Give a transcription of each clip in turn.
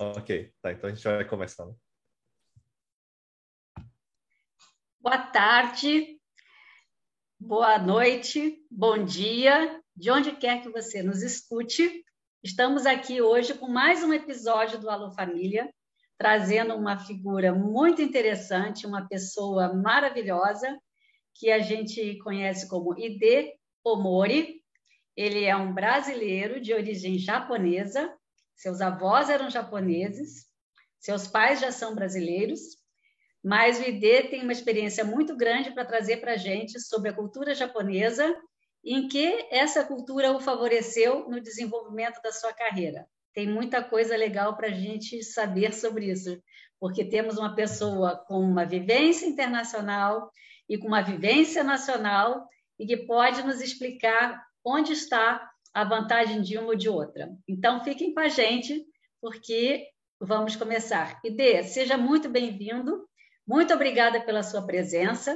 Ok, tá, então a gente vai começar. Boa tarde, boa noite, bom dia, de onde quer que você nos escute. Estamos aqui hoje com mais um episódio do Alô Família, trazendo uma figura muito interessante, uma pessoa maravilhosa, que a gente conhece como Ide Omori. Ele é um brasileiro de origem japonesa, seus avós eram japoneses, seus pais já são brasileiros, mas o ID tem uma experiência muito grande para trazer para a gente sobre a cultura japonesa e em que essa cultura o favoreceu no desenvolvimento da sua carreira. Tem muita coisa legal para a gente saber sobre isso, porque temos uma pessoa com uma vivência internacional e com uma vivência nacional e que pode nos explicar onde está a vantagem de uma ou de outra. Então, fiquem com a gente, porque vamos começar. Ide, seja muito bem-vindo, muito obrigada pela sua presença.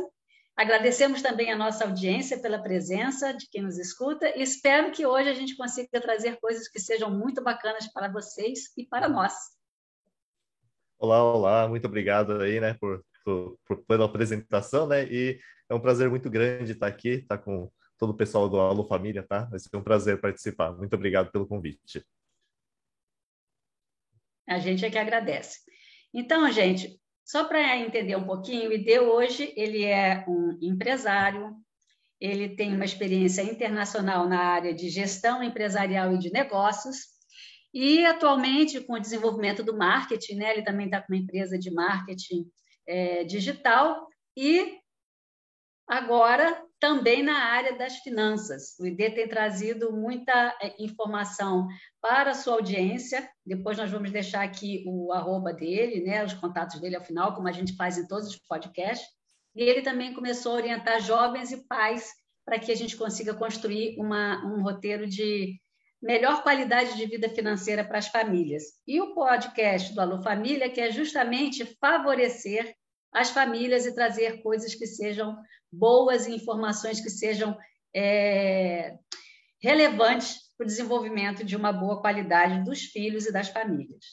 Agradecemos também a nossa audiência pela presença de quem nos escuta e espero que hoje a gente consiga trazer coisas que sejam muito bacanas para vocês e para nós. Olá, olá, muito obrigado aí, né, por, por, pela apresentação, né, e é um prazer muito grande estar aqui, estar com todo o pessoal do Alô Família, tá? Vai ser um prazer participar. Muito obrigado pelo convite. A gente é que agradece. Então, gente, só para entender um pouquinho, o ID hoje ele é um empresário, ele tem uma experiência internacional na área de gestão empresarial e de negócios, e atualmente, com o desenvolvimento do marketing, né, ele também está com uma empresa de marketing é, digital, e agora também na área das finanças. O ID tem trazido muita eh, informação para a sua audiência. Depois nós vamos deixar aqui o arroba dele, né, os contatos dele ao final, como a gente faz em todos os podcasts. E ele também começou a orientar jovens e pais para que a gente consiga construir uma, um roteiro de melhor qualidade de vida financeira para as famílias. E o podcast do Alô Família, que é justamente favorecer as famílias e trazer coisas que sejam boas e informações que sejam é, relevantes para o desenvolvimento de uma boa qualidade dos filhos e das famílias.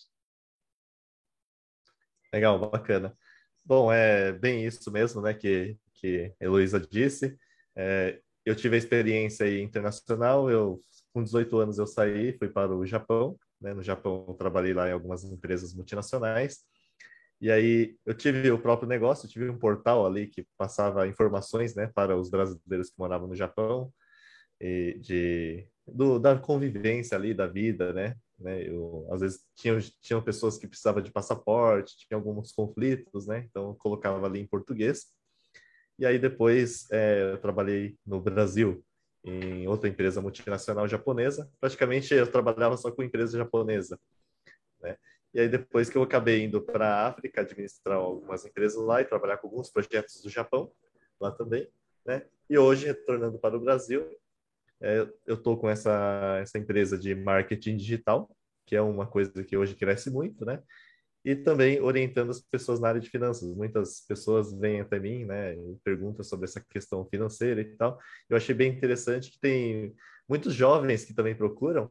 Legal, bacana. Bom, é bem isso mesmo, né, que, que a Heloísa disse. É, eu tive a experiência internacional, eu com 18 anos eu saí, fui para o Japão, né, no Japão trabalhei lá em algumas empresas multinacionais, e aí eu tive o próprio negócio, tive um portal ali que passava informações, né, para os brasileiros que moravam no Japão, de do, da convivência ali, da vida, né? né? Eu, às vezes tinham, pessoas que precisavam de passaporte, tinha alguns conflitos, né? Então eu colocava ali em português. E aí depois é, eu trabalhei no Brasil em outra empresa multinacional japonesa. Praticamente eu trabalhava só com empresa japonesa, né? E aí, depois que eu acabei indo para a África, administrar algumas empresas lá e trabalhar com alguns projetos do Japão, lá também, né? E hoje, retornando para o Brasil, é, eu estou com essa, essa empresa de marketing digital, que é uma coisa que hoje cresce muito, né? E também orientando as pessoas na área de finanças. Muitas pessoas vêm até mim, né, e perguntam sobre essa questão financeira e tal. Eu achei bem interessante que tem muitos jovens que também procuram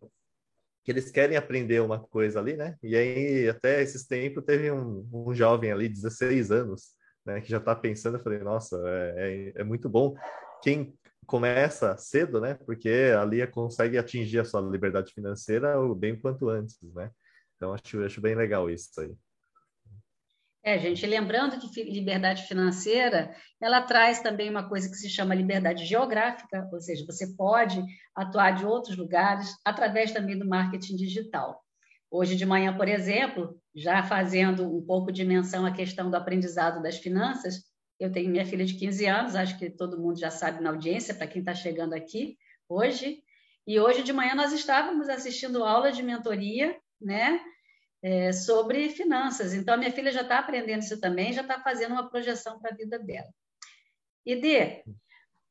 que eles querem aprender uma coisa ali, né? E aí, até esses tempos, teve um, um jovem ali, 16 anos, né, que já está pensando, eu falei, nossa, é, é, é, muito bom quem começa cedo, né? Porque ali consegue atingir a sua liberdade financeira o bem quanto antes, né? Então, acho, acho bem legal isso aí. É, gente, lembrando que liberdade financeira, ela traz também uma coisa que se chama liberdade geográfica, ou seja, você pode atuar de outros lugares através também do marketing digital. Hoje de manhã, por exemplo, já fazendo um pouco de menção à questão do aprendizado das finanças, eu tenho minha filha de 15 anos, acho que todo mundo já sabe na audiência, para quem está chegando aqui hoje, e hoje de manhã nós estávamos assistindo aula de mentoria, né? É, sobre finanças. Então, a minha filha já está aprendendo isso também, já está fazendo uma projeção para a vida dela. E Dê,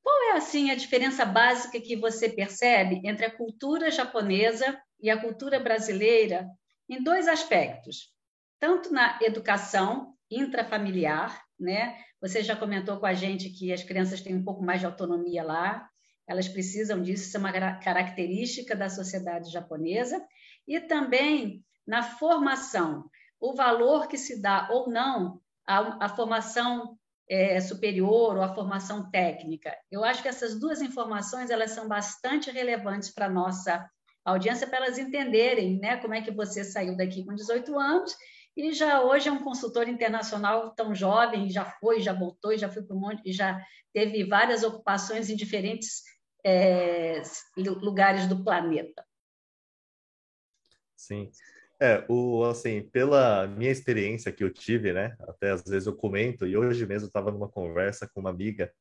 qual é assim a diferença básica que você percebe entre a cultura japonesa e a cultura brasileira em dois aspectos? Tanto na educação intrafamiliar, né? Você já comentou com a gente que as crianças têm um pouco mais de autonomia lá, elas precisam disso, isso é uma característica da sociedade japonesa, e também na formação, o valor que se dá ou não à, à formação é, superior ou à formação técnica. Eu acho que essas duas informações elas são bastante relevantes para a nossa audiência, para elas entenderem né, como é que você saiu daqui com 18 anos e já hoje é um consultor internacional tão jovem, já foi, já voltou, já foi para um monte, já teve várias ocupações em diferentes é, lugares do planeta. Sim. É, o, assim, pela minha experiência que eu tive, né, até às vezes eu comento, e hoje mesmo estava numa conversa com uma amiga,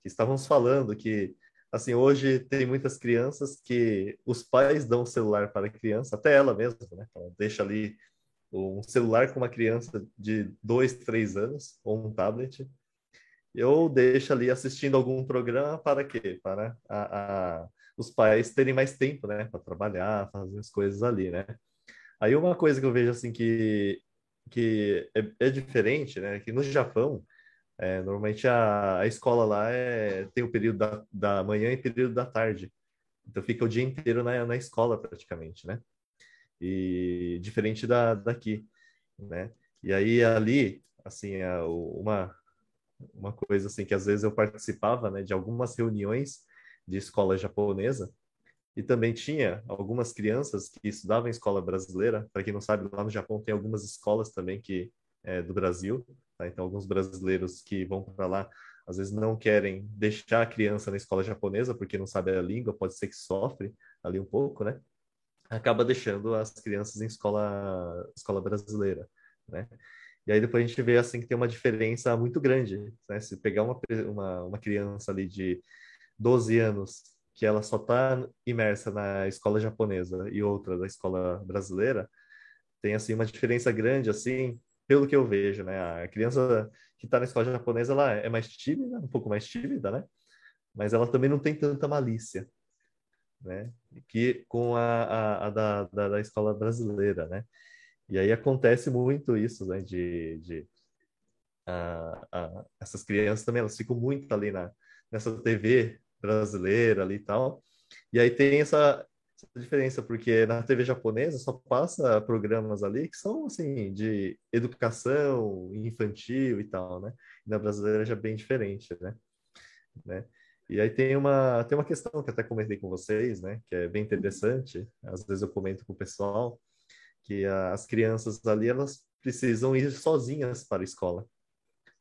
que estávamos falando que, assim, hoje tem muitas crianças que os pais dão o celular para a criança, até ela mesma, né, ela deixa ali um celular com uma criança de dois, três anos, ou um tablet, eu deixo ali assistindo algum programa para quê? Para a, a, os pais terem mais tempo, né, para trabalhar, fazer as coisas ali, né? Aí uma coisa que eu vejo assim que, que é, é diferente, né? Que no Japão, é, normalmente a, a escola lá é, tem o período da, da manhã e período da tarde. Então fica o dia inteiro na, na escola praticamente, né? E diferente da, daqui, né? E aí ali, assim, é uma, uma coisa assim que às vezes eu participava, né, de algumas reuniões de escola japonesa, e também tinha algumas crianças que estudavam em escola brasileira. Para quem não sabe, lá no Japão tem algumas escolas também que é, do Brasil. Tá? Então, alguns brasileiros que vão para lá, às vezes não querem deixar a criança na escola japonesa porque não sabe a língua, pode ser que sofre ali um pouco, né? Acaba deixando as crianças em escola, escola brasileira, né? E aí depois a gente vê assim que tem uma diferença muito grande, né? Se pegar uma, uma, uma criança ali de 12 anos que ela só está imersa na escola japonesa e outra da escola brasileira, tem assim uma diferença grande assim, pelo que eu vejo, né? A criança que está na escola japonesa ela é mais tímida, um pouco mais tímida, né? Mas ela também não tem tanta malícia, né? Que com a, a, a da, da, da, escola brasileira, né? E aí acontece muito isso, né? De, de a, essas crianças também elas ficam muito ali na nessa TV brasileira ali e tal. E aí tem essa, essa diferença, porque na TV japonesa só passa programas ali que são, assim, de educação infantil e tal, né? E na brasileira já é bem diferente, né? né? E aí tem uma, tem uma questão que até comentei com vocês, né? Que é bem interessante. Às vezes eu comento com o pessoal que as crianças ali, elas precisam ir sozinhas para a escola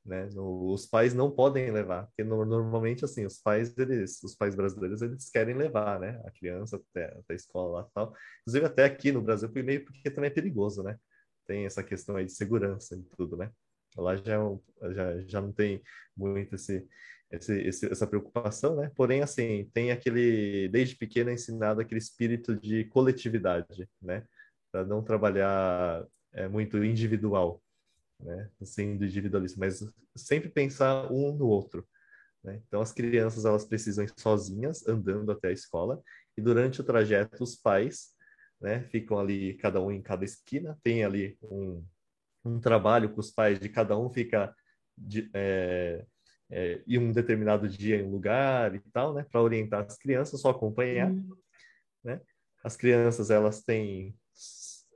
né? Os pais não podem levar, porque no, normalmente assim, os pais eles, os pais brasileiros eles querem levar, né? A criança até, até a escola lá, tal. Inclusive até aqui no Brasil foi meio porque também é perigoso, né? Tem essa questão aí de segurança e tudo, né? Lá já, é já, já não tem muito esse, esse, esse, essa preocupação, né? Porém, assim, tem aquele, desde pequeno, ensinado aquele espírito de coletividade, né? Para não trabalhar é, muito individual, né? Sendo individualista, mas sempre pensar um no outro. Né? Então, as crianças elas precisam ir sozinhas, andando até a escola, e durante o trajeto, os pais né, ficam ali, cada um em cada esquina, tem ali um, um trabalho com os pais de cada um fica de, é, é, em um determinado dia em um lugar e tal, né, para orientar as crianças, só acompanhar. Uhum. Né? As crianças elas têm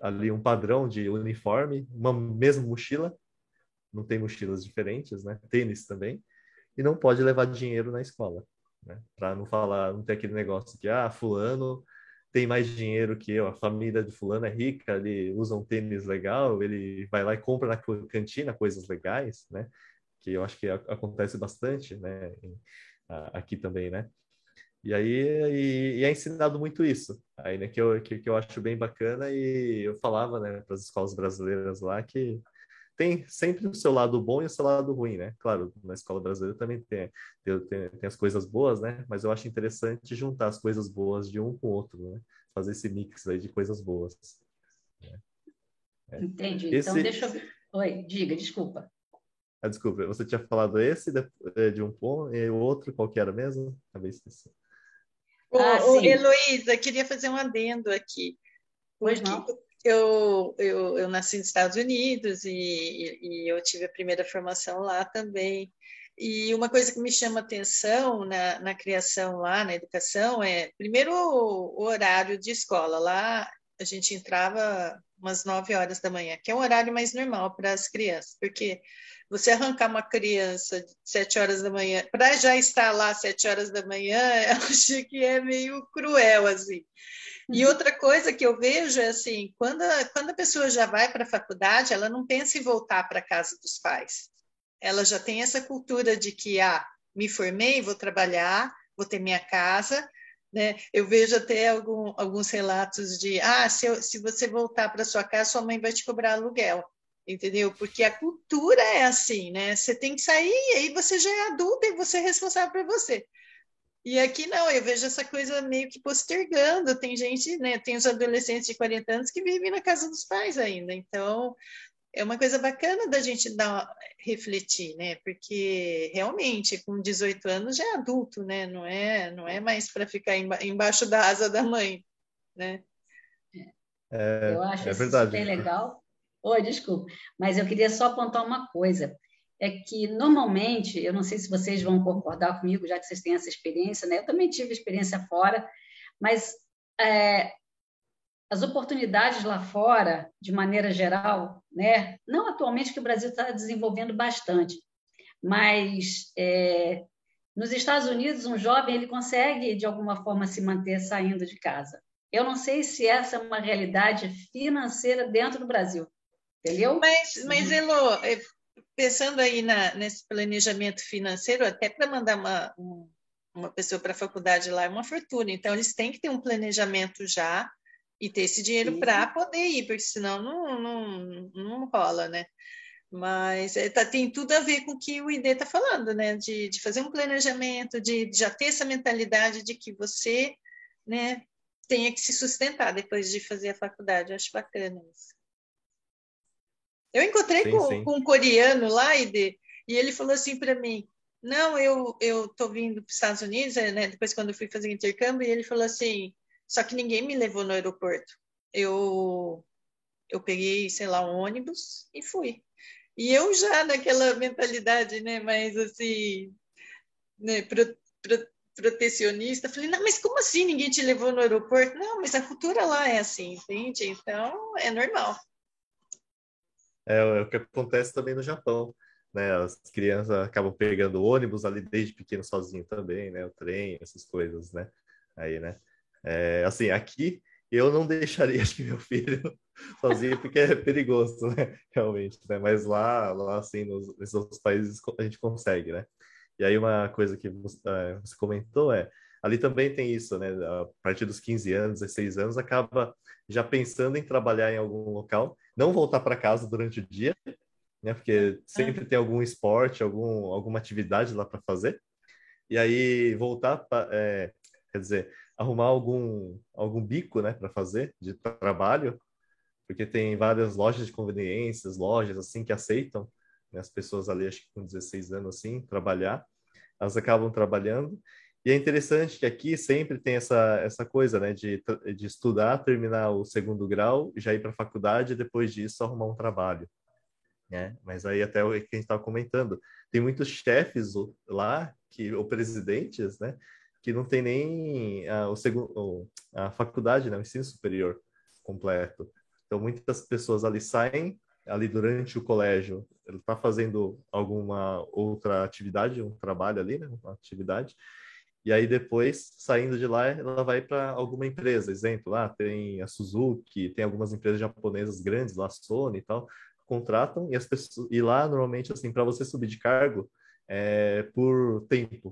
ali um padrão de uniforme, uma mesma mochila, não tem mochilas diferentes, né? Tênis também, e não pode levar dinheiro na escola, né? Para não falar, não ter aquele negócio que ah, fulano tem mais dinheiro que eu, a família de fulano é rica, ele usa um tênis legal, ele vai lá e compra na cantina coisas legais, né? Que eu acho que acontece bastante, né? Aqui também, né? E aí e, e é ensinado muito isso, aí né, que eu, que, que eu acho bem bacana e eu falava né, para as escolas brasileiras lá que tem sempre o seu lado bom e o seu lado ruim, né? Claro, na escola brasileira também tem, tem, tem, as coisas boas, né? Mas eu acho interessante juntar as coisas boas de um com o outro, né? Fazer esse mix aí de coisas boas. É. Entendi. Então, esse... Então, deixa eu. Oi, diga, desculpa. Ah, desculpa, você tinha falado esse de, eh, de um ponto e o outro, qual que era mesmo? Acabei esquecendo. Ah, o, Heloísa, queria fazer um adendo aqui. Pois não. Eu, eu, eu nasci nos Estados Unidos e, e, eu tive a primeira formação lá também. E uma coisa que me chama atenção na, na criação lá, na educação, é, primeiro, o, o horário de escola. Lá a gente entrava umas 9 horas da manhã, que é um horário mais normal para as crianças, porque você arrancar uma criança 7 horas da manhã, para já estar lá 7 horas da manhã, eu acho que é meio cruel, assim. E uhum. outra coisa que eu vejo é assim, quando a, quando a pessoa já vai para a faculdade, ela não pensa em voltar para a casa dos pais. Ela já tem essa cultura de que, ah, me formei, vou trabalhar, vou ter minha casa, né? Eu vejo até algum, alguns relatos de, ah, se, eu, se você voltar para sua casa, sua mãe vai te cobrar aluguel, entendeu? Porque a cultura é assim, né? Você tem que sair, e aí você já é adulta e você é responsável por você. E aqui não, eu vejo essa coisa meio que postergando. Tem gente, né? Tem os adolescentes de 40 anos que vivem na casa dos pais ainda. Então, é uma coisa bacana da gente dar refletir, né? Porque realmente com 18 anos já é adulto, né? Não é, não é mais para ficar embaixo da asa da mãe, né? É, eu acho é isso verdade. bem legal. Oi, desculpa, mas eu queria só apontar uma coisa. É que normalmente, eu não sei se vocês vão concordar comigo, já que vocês têm essa experiência, né? Eu também tive experiência fora, mas é, as oportunidades lá fora, de maneira geral, né? não atualmente que o Brasil está desenvolvendo bastante, mas é, nos Estados Unidos um jovem ele consegue de alguma forma se manter saindo de casa. Eu não sei se essa é uma realidade financeira dentro do Brasil, entendeu? Mas, mas Elo, é, pensando aí na, nesse planejamento financeiro, até para mandar uma, uma pessoa para a faculdade lá é uma fortuna. Então, eles têm que ter um planejamento já e ter esse dinheiro para poder ir, porque senão não, não, não rola, né? Mas é, tá, tem tudo a ver com o que o ID está falando, né? De, de fazer um planejamento, de, de já ter essa mentalidade de que você né, tenha que se sustentar depois de fazer a faculdade. Eu acho bacana isso. Eu encontrei sim, com, sim. com um coreano lá, ID, e ele falou assim para mim: Não, eu eu tô vindo para os Estados Unidos, né? Depois, quando eu fui fazer intercâmbio, e ele falou assim: só que ninguém me levou no aeroporto. Eu, eu peguei, sei lá, um ônibus e fui. E eu já naquela mentalidade, né, mais assim, né, pro, pro, protecionista, falei, não, mas como assim ninguém te levou no aeroporto? Não, mas a cultura lá é assim, entende? Então, é normal. É, é o que acontece também no Japão, né? As crianças acabam pegando ônibus ali desde pequeno sozinho também, né? O trem, essas coisas, né? Aí, né? É, assim, aqui eu não deixaria acho que meu filho sozinho porque é perigoso, né? Realmente, né? Mas lá, lá assim, nos, nesses outros países a gente consegue, né? E aí uma coisa que uh, você comentou é, ali também tem isso, né? A partir dos 15 anos, 16 anos, acaba já pensando em trabalhar em algum local, não voltar para casa durante o dia, né? Porque sempre tem algum esporte, algum, alguma atividade lá para fazer. E aí voltar, pra, é, quer dizer, arrumar algum, algum bico, né, para fazer de trabalho, porque tem várias lojas de conveniências, lojas assim que aceitam né, as pessoas ali, acho que com 16 anos assim, trabalhar, elas acabam trabalhando. E é interessante que aqui sempre tem essa, essa coisa, né, de, de estudar, terminar o segundo grau, já ir para a faculdade e depois disso arrumar um trabalho. Né? Mas aí até o que a gente estava comentando, tem muitos chefes lá, que, ou presidentes, né, que não tem nem a, o segundo, a faculdade, né, o ensino superior completo. Então, muitas pessoas ali saem ali durante o colégio, ele está fazendo alguma outra atividade, um trabalho ali, né, uma atividade, e aí depois, saindo de lá, ela vai para alguma empresa. Exemplo, lá tem a Suzuki, tem algumas empresas japonesas grandes, lá Sony e tal, contratam e as pessoas e lá normalmente assim para você subir de cargo é por tempo,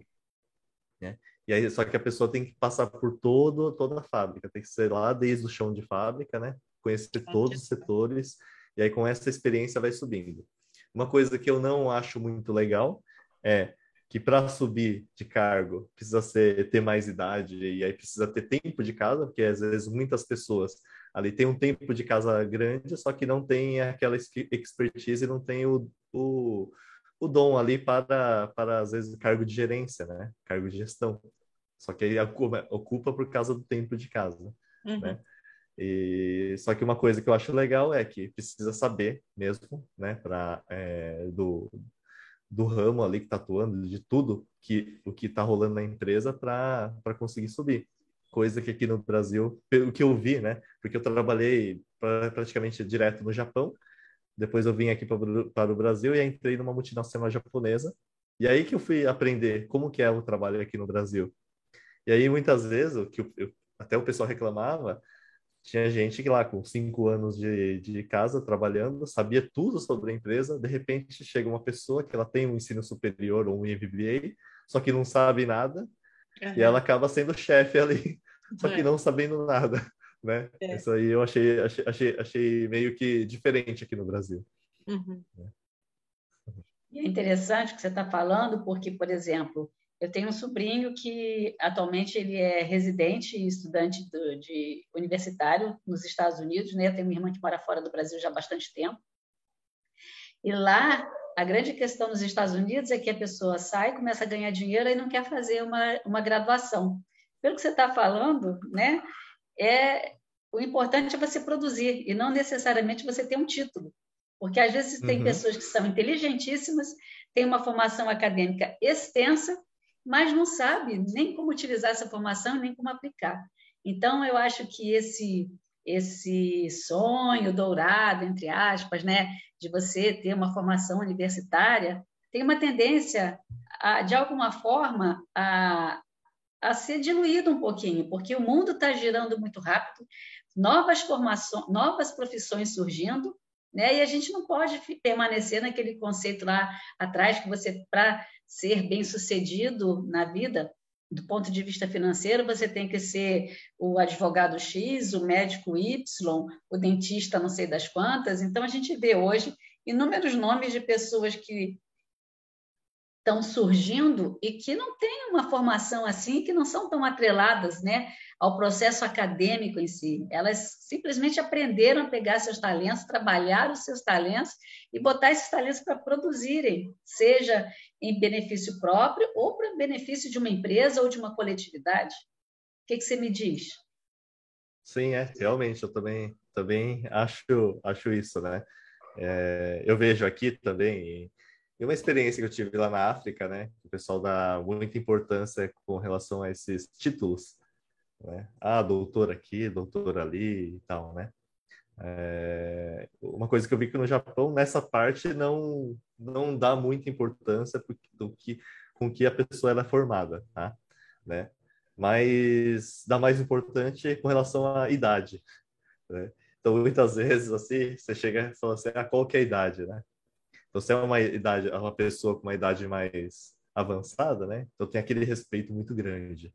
né? E aí, só que a pessoa tem que passar por todo, toda a fábrica, tem que ser lá desde o chão de fábrica, né? Conhecer todos os setores, e aí com essa experiência vai subindo. Uma coisa que eu não acho muito legal é que para subir de cargo precisa ser, ter mais idade, e aí precisa ter tempo de casa, porque às vezes muitas pessoas ali têm um tempo de casa grande, só que não tem aquela expertise, não tem o, o o dom ali para, para às vezes, cargo de gerência, né? Cargo de gestão. Só que aí ocupa, por causa do tempo de casa, uhum. né? E só que uma coisa que eu acho legal é que precisa saber mesmo, né, para é, do, do ramo ali que está atuando, de tudo que o que está rolando na empresa para conseguir subir. coisa que aqui no Brasil, pelo que eu vi, né? Porque eu trabalhei pra, praticamente direto no Japão, depois eu vim aqui para, o Brasil e entrei numa multinacional japonesa. E aí que eu fui aprender como que é o trabalho aqui no Brasil. E aí muitas vezes, o que eu, eu, até o pessoal reclamava, tinha gente que lá com cinco anos de, de casa trabalhando, sabia tudo sobre a empresa, de repente chega uma pessoa que ela tem um ensino superior ou um MBA, só que não sabe nada, uhum. e ela acaba sendo chefe ali, só que não sabendo nada né? É. Isso aí eu achei, achei, achei, achei meio que diferente aqui no Brasil. Uhum. É. é interessante o que você está falando, porque, por exemplo, eu tenho um sobrinho que atualmente ele é residente e estudante do, de universitário nos Estados Unidos, né? Eu tenho minha irmã que mora fora do Brasil já há bastante tempo. E lá, a grande questão nos Estados Unidos é que a pessoa sai, começa a ganhar dinheiro e não quer fazer uma, uma graduação. Pelo que você está falando, né? É, o importante é você produzir e não necessariamente você ter um título. Porque às vezes tem uhum. pessoas que são inteligentíssimas, têm uma formação acadêmica extensa, mas não sabe nem como utilizar essa formação nem como aplicar. Então, eu acho que esse esse sonho dourado, entre aspas, né, de você ter uma formação universitária, tem uma tendência, a, de alguma forma, a, a ser diluído um pouquinho, porque o mundo está girando muito rápido, novas formações, novas profissões surgindo, né? E a gente não pode permanecer naquele conceito lá atrás que você para ser bem sucedido na vida, do ponto de vista financeiro, você tem que ser o advogado X, o médico Y, o dentista não sei das quantas. Então a gente vê hoje inúmeros nomes de pessoas que estão surgindo e que não têm uma formação assim, que não são tão atreladas né, ao processo acadêmico em si. Elas simplesmente aprenderam a pegar seus talentos, trabalhar os seus talentos e botar esses talentos para produzirem, seja em benefício próprio ou para benefício de uma empresa ou de uma coletividade. O que, que você me diz? Sim, é, realmente, eu também, também acho, acho isso, né? É, eu vejo aqui também, uma experiência que eu tive lá na África, né? O pessoal dá muita importância com relação a esses títulos, né? Ah, doutor aqui, doutor ali e tal, né? É... Uma coisa que eu vi que no Japão, nessa parte, não, não dá muita importância do que, com que a pessoa é formada, tá? Né? Mas dá mais importante com relação à idade, né? Então, muitas vezes, assim, você chega e fala assim, ah, qual que é a idade, né? Se é uma idade, uma pessoa com uma idade mais avançada, né? Então tem aquele respeito muito grande,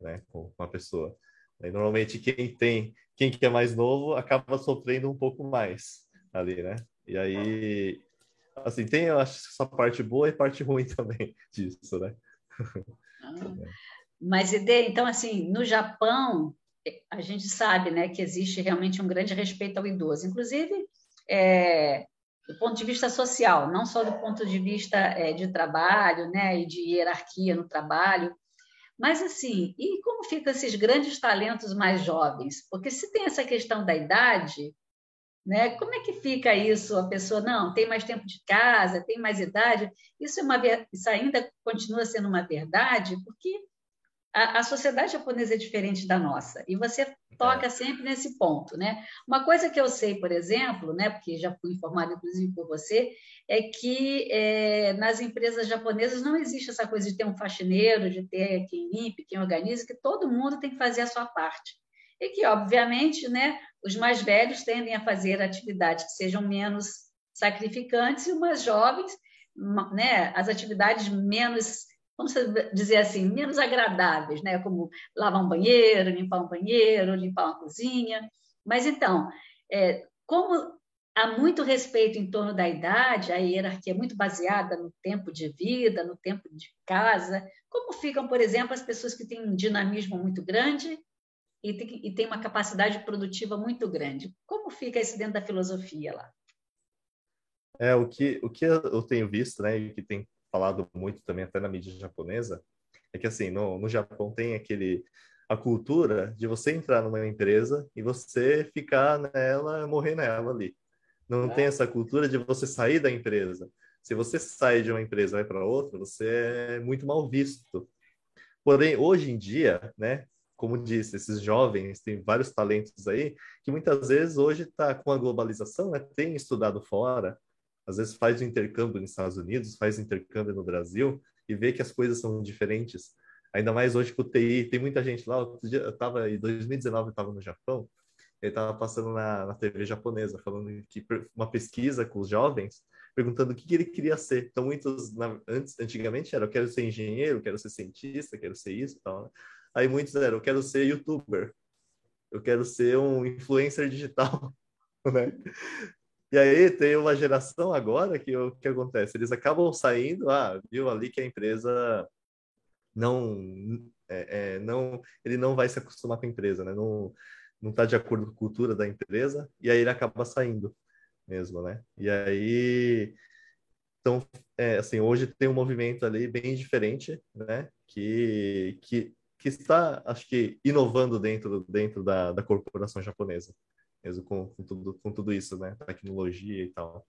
né, com, a pessoa. E, normalmente quem tem, quem que é mais novo acaba sofrendo um pouco mais ali, né? E aí, assim, tem, eu acho, essa parte boa e parte ruim também disso, né? Ah, mas, Ide, então, assim, no Japão, a gente sabe, né, que existe realmente um grande respeito ao idoso. Inclusive, é, do ponto de vista social, não só do ponto de vista é, de trabalho, né, e de hierarquia no trabalho, mas assim, e como ficam esses grandes talentos mais jovens? Porque se tem essa questão da idade, né, como é que fica isso? A pessoa não tem mais tempo de casa, tem mais idade? Isso é uma isso ainda continua sendo uma verdade, porque a, a, sociedade japonesa é diferente da nossa e você toca é. sempre nesse ponto, né? Uma coisa que eu sei, por exemplo, né, porque já fui informada inclusive por você, é que é, nas empresas japonesas não existe essa coisa de ter um faxineiro, de ter quem limpe, quem organiza, que todo mundo tem que fazer a sua parte e que, obviamente, né, os mais velhos tendem a fazer atividades que sejam menos sacrificantes e os mais jovens, né, as atividades menos vamos dizer assim, menos agradáveis, né? como lavar um banheiro, limpar um banheiro, limpar uma cozinha. Mas então, é, como há muito respeito em torno da idade, a hierarquia é muito baseada no tempo de vida, no tempo de casa, como ficam, por exemplo, as pessoas que têm um dinamismo muito grande e têm e tem uma capacidade produtiva muito grande? Como fica isso dentro da filosofia lá? É, o que, o que eu tenho visto, né, e que tem falado muito também até na mídia japonesa, é que assim, no, no Japão tem aquele a cultura de você entrar numa empresa e você ficar nela, morrer nela ali. Não é. tem essa cultura de você sair da empresa. Se você sai de uma empresa e vai para outra, você é muito mal visto. Porém, hoje em dia, né, como disse, esses jovens têm vários talentos aí que muitas vezes hoje está com a globalização, né, tem estudado fora, às vezes faz o intercâmbio nos Estados Unidos, faz o intercâmbio no Brasil e vê que as coisas são diferentes. Ainda mais hoje com o TI, tem muita gente lá. Eu estava em 2019, eu estava no Japão, ele estava passando na, na TV japonesa, falando que uma pesquisa com os jovens, perguntando o que, que ele queria ser. Então, muitos, na, antes, antigamente, era eu quero ser engenheiro, quero ser cientista, quero ser isso e tal. Né? Aí muitos eram, eu quero ser youtuber, eu quero ser um influencer digital, né? E aí tem uma geração agora que o que acontece? Eles acabam saindo, ah, viu ali que a empresa não, é, é, não, ele não vai se acostumar com a empresa, né? Não, não está de acordo com a cultura da empresa e aí ele acaba saindo mesmo, né? E aí, então, é, assim, hoje tem um movimento ali bem diferente, né? Que, que, que está, acho que, inovando dentro, dentro da, da corporação japonesa mesmo com, com, tudo, com tudo isso, né? Tecnologia e tal.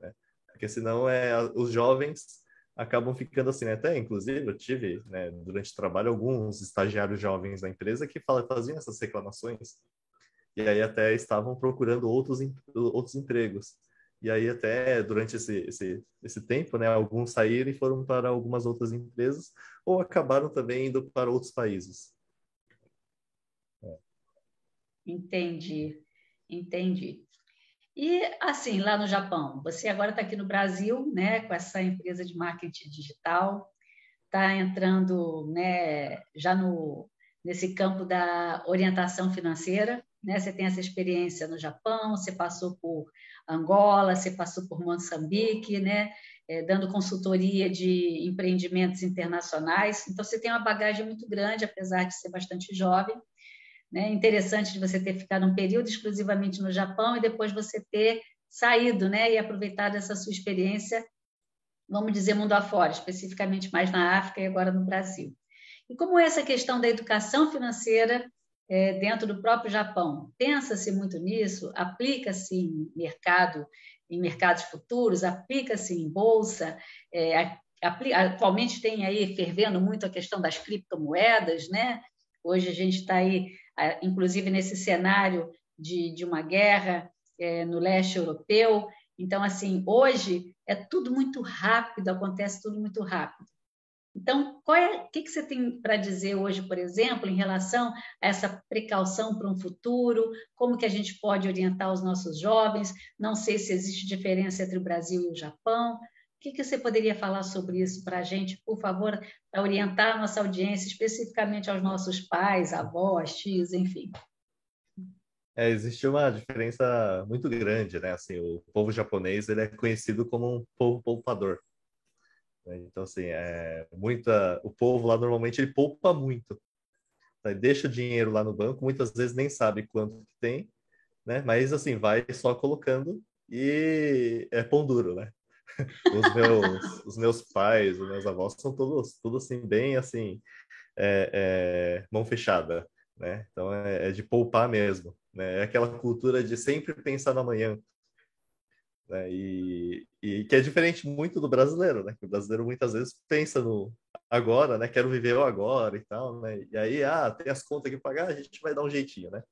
Né? Porque senão é, os jovens acabam ficando assim, né? Até, inclusive, eu tive, né, durante o trabalho, alguns estagiários jovens da empresa que faziam essas reclamações. E aí até estavam procurando outros, outros empregos. E aí até durante esse, esse, esse tempo, né, alguns saíram e foram para algumas outras empresas ou acabaram também indo para outros países. Entendi. Entendi. E assim, lá no Japão, você agora está aqui no Brasil, né, com essa empresa de marketing digital, está entrando, né, já no nesse campo da orientação financeira, né? Você tem essa experiência no Japão, você passou por Angola, você passou por Moçambique, né? É, dando consultoria de empreendimentos internacionais. Então, você tem uma bagagem muito grande, apesar de ser bastante jovem. Né? Interessante de você ter ficado um período exclusivamente no Japão e depois você ter saído né? e aproveitado essa sua experiência, vamos dizer, mundo afora, especificamente mais na África e agora no Brasil. E como essa questão da educação financeira é, dentro do próprio Japão? Pensa-se muito nisso? Aplica-se em mercado, em mercados futuros? Aplica-se em bolsa? É, atualmente tem aí fervendo muito a questão das criptomoedas, né? Hoje a gente está aí inclusive nesse cenário de, de uma guerra é, no leste europeu. Então, assim, hoje é tudo muito rápido, acontece tudo muito rápido. Então, o é, que, que você tem para dizer hoje, por exemplo, em relação a essa precaução para um futuro? Como que a gente pode orientar os nossos jovens? Não sei se existe diferença entre o Brasil e o Japão que, que você poderia falar sobre isso para a gente, por favor, para orientar a nossa audiência, especificamente aos nossos pais, avós, tios, enfim? É, existe uma diferença muito grande, né? Assim, o povo japonês ele é conhecido como um povo poupador. Né? Então, assim, é muita, o povo lá normalmente ele poupa muito. Né? Deixa o dinheiro lá no banco, muitas vezes nem sabe quanto que tem, né? Mas assim vai só colocando e é pão duro, né? os meus, os meus pais, os meus avós são todos, tudo assim, bem assim, é, é, mão fechada, né? Então é, é, de poupar mesmo, né? É aquela cultura de sempre pensar no amanhã, né? E, e que é diferente muito do brasileiro, né? Que o brasileiro muitas vezes pensa no agora, né? Quero viver o agora e tal, né? E aí, ah, tem as contas que pagar, a gente vai dar um jeitinho, né?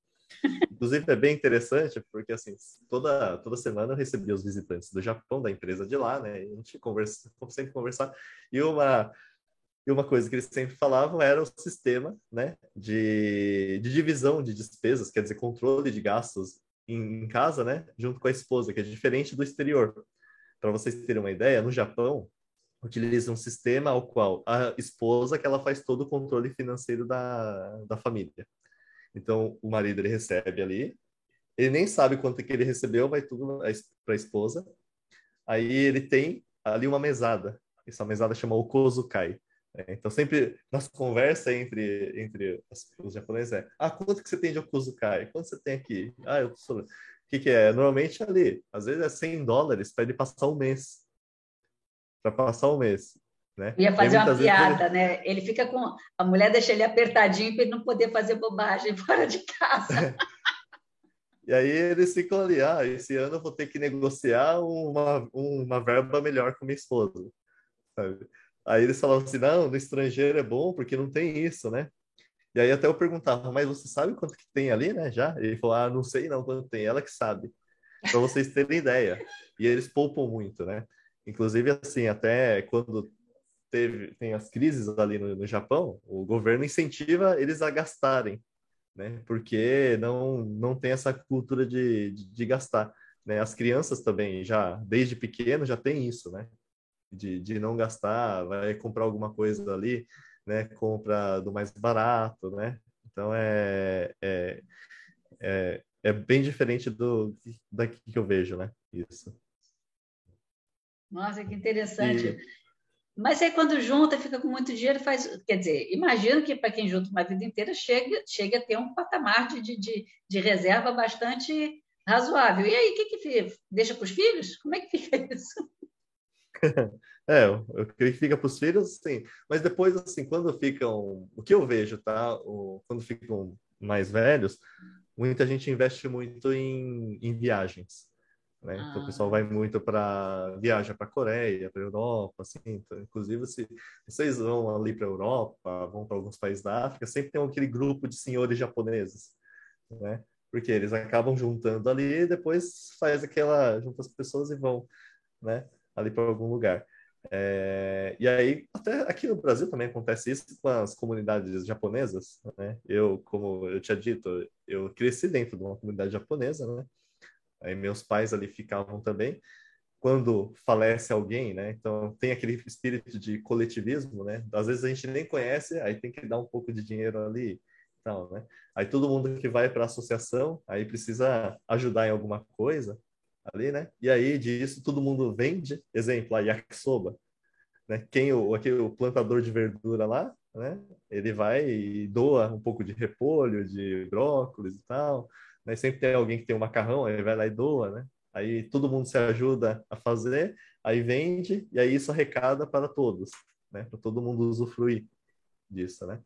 Inclusive é bem interessante porque assim toda toda semana eu recebia os visitantes do Japão da empresa de lá, né? E a gente conversa, sempre conversar e uma e uma coisa que eles sempre falavam era o sistema, né, de, de divisão de despesas, quer dizer, controle de gastos em, em casa, né, junto com a esposa, que é diferente do exterior. Para vocês terem uma ideia, no Japão utiliza um sistema ao qual a esposa que ela faz todo o controle financeiro da, da família. Então, o marido ele recebe ali, ele nem sabe quanto que ele recebeu, vai tudo para a esposa. Aí ele tem ali uma mesada. Essa mesada chama Okozukai. É, então, sempre nas conversas entre, entre os japoneses é ah, quanto que você tem de Okozukai? Quanto você tem aqui? Ah, eu sou... O que, que é? Normalmente ali, às vezes é 100 dólares para ele passar um mês. Para passar um mês. Né? Ia fazer uma piada, ele... né? Ele fica com. A mulher deixa ele apertadinho para ele não poder fazer bobagem fora de casa. e aí eles ficam ali, ah, esse ano eu vou ter que negociar uma, uma verba melhor com minha esposa. Sabe? Aí eles falam assim, não, no estrangeiro é bom porque não tem isso, né? E aí até eu perguntava, mas você sabe quanto que tem ali, né? Já? Ele falou, ah, não sei não quanto tem, ela que sabe. Para vocês terem ideia. E eles poupam muito, né? Inclusive, assim, até quando teve, tem as crises ali no, no Japão, o governo incentiva eles a gastarem, né? Porque não, não tem essa cultura de, de, de gastar. Né? As crianças também, já desde pequeno, já tem isso, né? De, de não gastar, vai comprar alguma coisa ali, né? Compra do mais barato, né? Então é, é, é, é bem diferente do daqui que eu vejo, né? Isso. Nossa, que interessante. E... Mas aí quando junta, fica com muito dinheiro, faz. Quer dizer, imagino que para quem junta uma vida inteira chega, chega a ter um patamar de, de, de reserva bastante razoável. E aí, o que, que deixa para os filhos? Como é que fica isso? É, eu creio que fica para os filhos, sim. Mas depois, assim, quando ficam. O que eu vejo, tá? O, quando ficam mais velhos, muita gente investe muito em, em viagens. Né? Ah. Então, o pessoal vai ah. muito para viaja para a Coreia, para a Europa, assim. Então, inclusive, se vocês vão ali para a Europa, vão para alguns países da África, sempre tem aquele grupo de senhores japoneses, né? Porque eles acabam juntando ali e depois faz aquela junta as pessoas e vão, né? Ali para algum lugar. É, e aí, até aqui no Brasil também acontece isso com as comunidades japonesas, né? Eu, como eu tinha dito, eu cresci dentro de uma comunidade japonesa, né? Aí meus pais ali ficavam também. Quando falece alguém, né? Então tem aquele espírito de coletivismo, né? Às vezes a gente nem conhece, aí tem que dar um pouco de dinheiro ali, tal, né? Aí todo mundo que vai para a associação, aí precisa ajudar em alguma coisa ali, né? E aí disso todo mundo vende, exemplo, a yakisoba, né? Quem o aquele plantador de verdura lá, né? Ele vai e doa um pouco de repolho, de brócolis e tal né? Sempre tem alguém que tem um macarrão, aí vai lá e doa, né? Aí todo mundo se ajuda a fazer, aí vende, e aí isso arrecada para todos, né? Para todo mundo usufruir disso, né?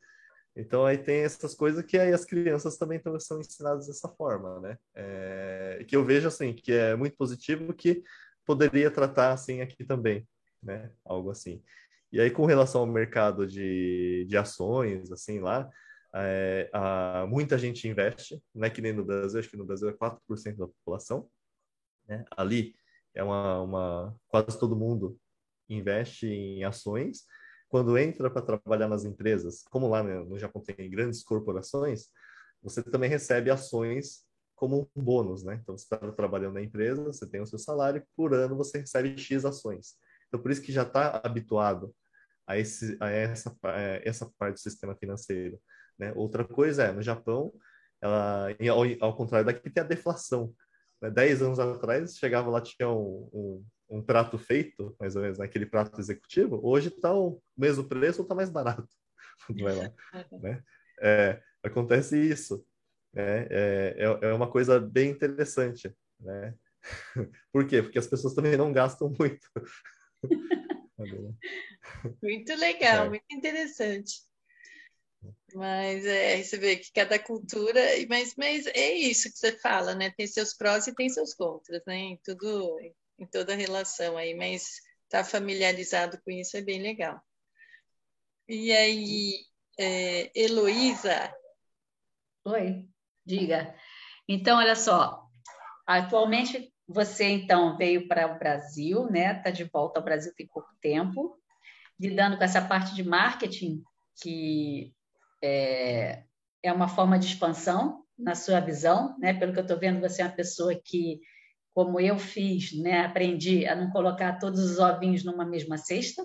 Então aí tem essas coisas que aí as crianças também são ensinadas dessa forma, né? É, que eu vejo assim que é muito positivo que poderia tratar assim aqui também, né? Algo assim. E aí com relação ao mercado de, de ações, assim lá, é, a, muita gente investe, não é que nem no Brasil, acho que no Brasil é 4% da população. Né? Ali é uma, uma, quase todo mundo investe em ações. Quando entra para trabalhar nas empresas, como lá no, no Japão tem grandes corporações, você também recebe ações como um bônus, né? Então, você está trabalhando na empresa, você tem o seu salário, por ano você recebe X ações. Então, por isso que já está habituado a, esse, a essa, a essa parte do sistema financeiro. Né? Outra coisa é, no Japão, ela, ao, ao contrário daqui, tem a deflação. Né? Dez anos atrás, chegava lá, tinha um, um, um prato feito, mais ou menos, naquele prato executivo. Hoje está o mesmo preço ou está mais barato. Vai lá, né? é, acontece isso. Né? É, é, é uma coisa bem interessante. Né? Por quê? Porque as pessoas também não gastam muito. muito legal, é. muito interessante. Mas é, você vê que cada cultura, mas, mas é isso que você fala, né? Tem seus prós e tem seus contras, né? Em tudo, em toda relação aí, mas estar tá familiarizado com isso é bem legal. E aí, é, Heloísa? Oi, diga. Então, olha só, atualmente você então veio para o Brasil, né? Está de volta ao Brasil tem pouco tempo, lidando com essa parte de marketing que é, é uma forma de expansão na sua visão, né? Pelo que eu estou vendo, você é uma pessoa que, como eu fiz, né? Aprendi a não colocar todos os ovinhos numa mesma cesta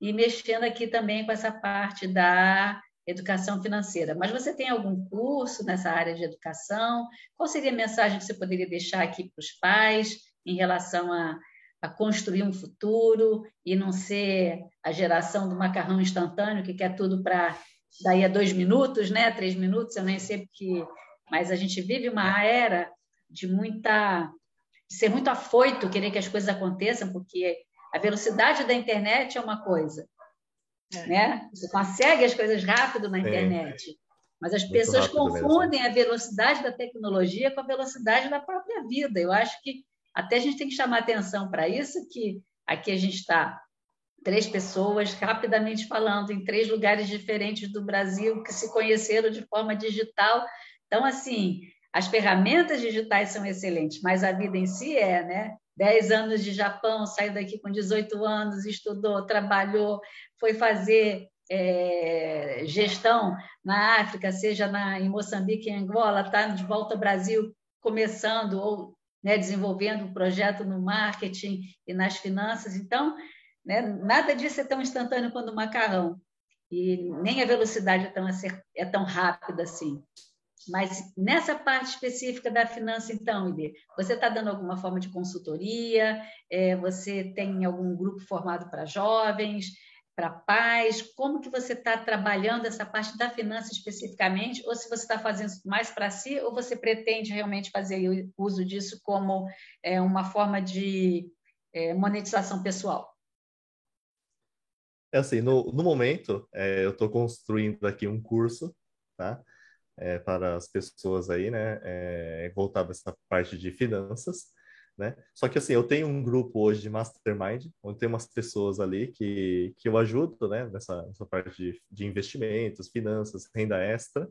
e mexendo aqui também com essa parte da educação financeira. Mas você tem algum curso nessa área de educação? Qual seria a mensagem que você poderia deixar aqui para os pais em relação a, a construir um futuro e não ser a geração do macarrão instantâneo que quer tudo para daí a dois minutos, né? Três minutos, eu nem sei porque, mas a gente vive uma era de muita, de ser muito afoito, querer que as coisas aconteçam, porque a velocidade da internet é uma coisa, é. né? Você consegue as coisas rápido na internet, é. mas as pessoas confundem mesmo. a velocidade da tecnologia com a velocidade da própria vida. Eu acho que até a gente tem que chamar atenção para isso, que aqui a gente está três pessoas, rapidamente falando, em três lugares diferentes do Brasil, que se conheceram de forma digital. Então, assim, as ferramentas digitais são excelentes, mas a vida em si é, né? Dez anos de Japão, saiu daqui com 18 anos, estudou, trabalhou, foi fazer é, gestão na África, seja na, em Moçambique, em Angola, está de volta ao Brasil, começando ou né, desenvolvendo um projeto no marketing e nas finanças. Então, né, nada disso é tão instantâneo quanto o macarrão. E nem a velocidade é tão, é tão rápida assim. Mas nessa parte específica da finança, então, Ide, você está dando alguma forma de consultoria? É, você tem algum grupo formado para jovens, para pais? Como que você está trabalhando essa parte da finança especificamente? Ou se você está fazendo mais para si, ou você pretende realmente fazer uso disso como é, uma forma de é, monetização pessoal? É assim, no, no momento, é, eu estou construindo aqui um curso, tá? é, para as pessoas aí, né, é, voltado a essa parte de finanças, né? Só que assim, eu tenho um grupo hoje de mastermind, onde tem umas pessoas ali que, que eu ajudo, né, nessa, nessa parte de, de investimentos, finanças, renda extra.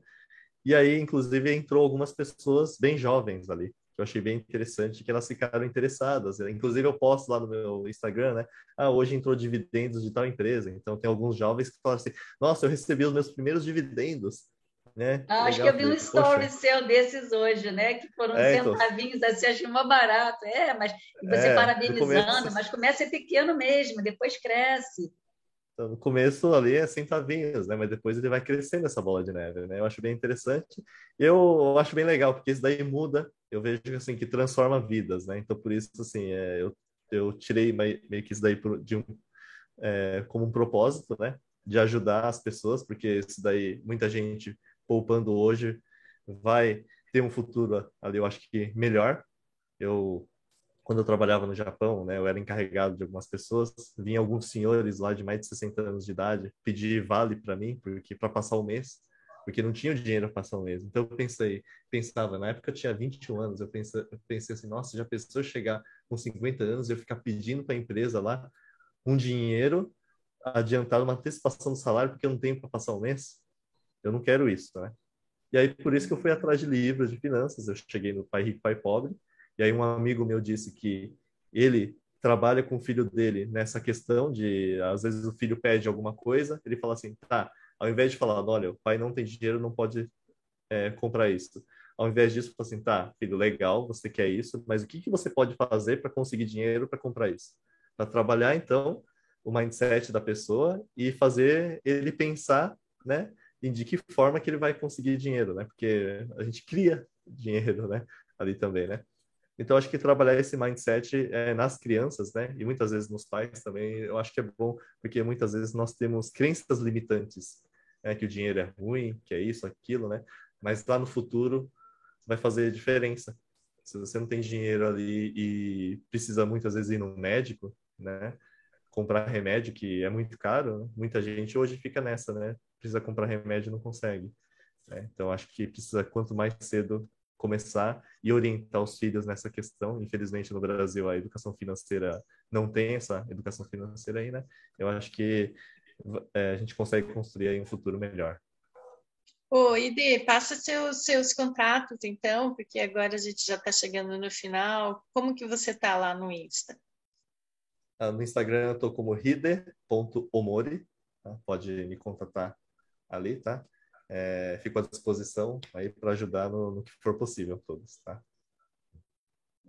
E aí, inclusive, entrou algumas pessoas bem jovens ali, eu achei bem interessante, que elas ficaram interessadas. Inclusive, eu posto lá no meu Instagram, né? Ah, hoje entrou dividendos de tal empresa. Então, tem alguns jovens que falam assim: Nossa, eu recebi os meus primeiros dividendos né? Ah, acho que eu vi um story Poxa. seu desses hoje, né? Que foram é, então. centavinhos, então... assim, achei mó barato. É, mas e você é, parabenizando, começo... mas começa pequeno mesmo, depois cresce. Então, no começo ali é centavinhos, né? Mas depois ele vai crescendo essa bola de neve, né? Eu acho bem interessante. Eu acho bem legal, porque isso daí muda. Eu vejo assim que transforma vidas, né? Então por isso assim, é, eu, eu tirei meio que isso daí de um é, como um propósito, né? De ajudar as pessoas, porque isso daí muita gente poupando hoje vai ter um futuro ali, eu acho que melhor. Eu quando eu trabalhava no Japão, né, eu era encarregado de algumas pessoas, vinha alguns senhores lá de mais de 60 anos de idade pedir vale para mim, porque para passar o mês, porque não tinha dinheiro para passar o mês. Então eu pensei, pensava, na época eu tinha 21 anos, eu pensei, eu pensei assim, nossa, já pensou chegar com 50 anos e eu ficar pedindo para a empresa lá um dinheiro adiantado, uma antecipação do salário, porque eu não tenho para passar o mês? Eu não quero isso, né? E aí, por isso que eu fui atrás de livros de finanças. Eu cheguei no Pai Rico, Pai Pobre. E aí, um amigo meu disse que ele trabalha com o filho dele nessa questão de, às vezes, o filho pede alguma coisa, ele fala assim, tá, ao invés de falar, olha, o pai não tem dinheiro, não pode é, comprar isso. Ao invés disso, fala assim, tá, filho, legal, você quer isso, mas o que, que você pode fazer para conseguir dinheiro para comprar isso? Para trabalhar, então, o mindset da pessoa e fazer ele pensar, né, de que forma que ele vai conseguir dinheiro, né? Porque a gente cria dinheiro, né? Ali também, né? Então, acho que trabalhar esse mindset é, nas crianças, né? E muitas vezes nos pais também, eu acho que é bom, porque muitas vezes nós temos crenças limitantes, né? Que o dinheiro é ruim, que é isso, aquilo, né? Mas lá no futuro vai fazer diferença. Se você não tem dinheiro ali e precisa muitas vezes ir no médico, né? Comprar remédio, que é muito caro, né? muita gente hoje fica nessa, né? precisa comprar remédio e não consegue. Né? Então, acho que precisa, quanto mais cedo, começar e orientar os filhos nessa questão. Infelizmente, no Brasil, a educação financeira não tem essa educação financeira aí, né? Eu acho que é, a gente consegue construir um futuro melhor. Ô, Ide, passa seus, seus contatos, então, porque agora a gente já está chegando no final. Como que você está lá no Insta? Ah, no Instagram eu estou como hide.omori, tá? pode me contatar ali, tá? É, fico à disposição aí para ajudar no, no, que for possível todos, tá?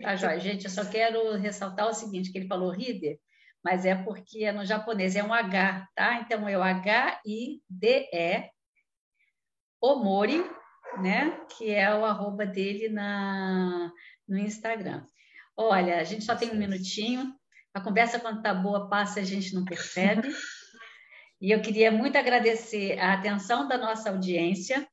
Tá, joia. Gente, eu só quero ressaltar o seguinte, que ele falou Hide, mas é porque é no japonês é um H, tá? Então é o H-I-D-E Omori, né? Que é o arroba dele na, no Instagram. Olha, a gente só tem um minutinho. A conversa, quando tá boa, passa a gente não percebe. E eu queria muito agradecer a atenção da nossa audiência.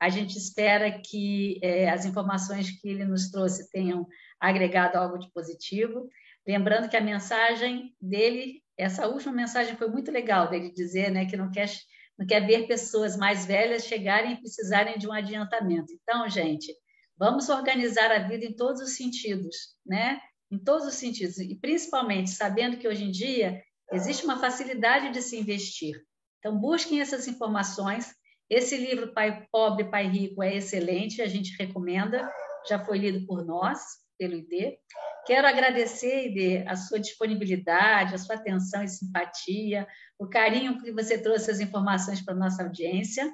A gente espera que é, as informações que ele nos trouxe tenham agregado algo de positivo. Lembrando que a mensagem dele, essa última mensagem foi muito legal, dele dizer né, que não quer, não quer ver pessoas mais velhas chegarem e precisarem de um adiantamento. Então, gente, vamos organizar a vida em todos os sentidos, né? Em todos os sentidos, e principalmente sabendo que hoje em dia existe uma facilidade de se investir. Então, busquem essas informações. Esse livro, Pai Pobre, Pai Rico, é excelente, a gente recomenda, já foi lido por nós, pelo ID. Quero agradecer, ID, a sua disponibilidade, a sua atenção e simpatia, o carinho que você trouxe as informações para a nossa audiência.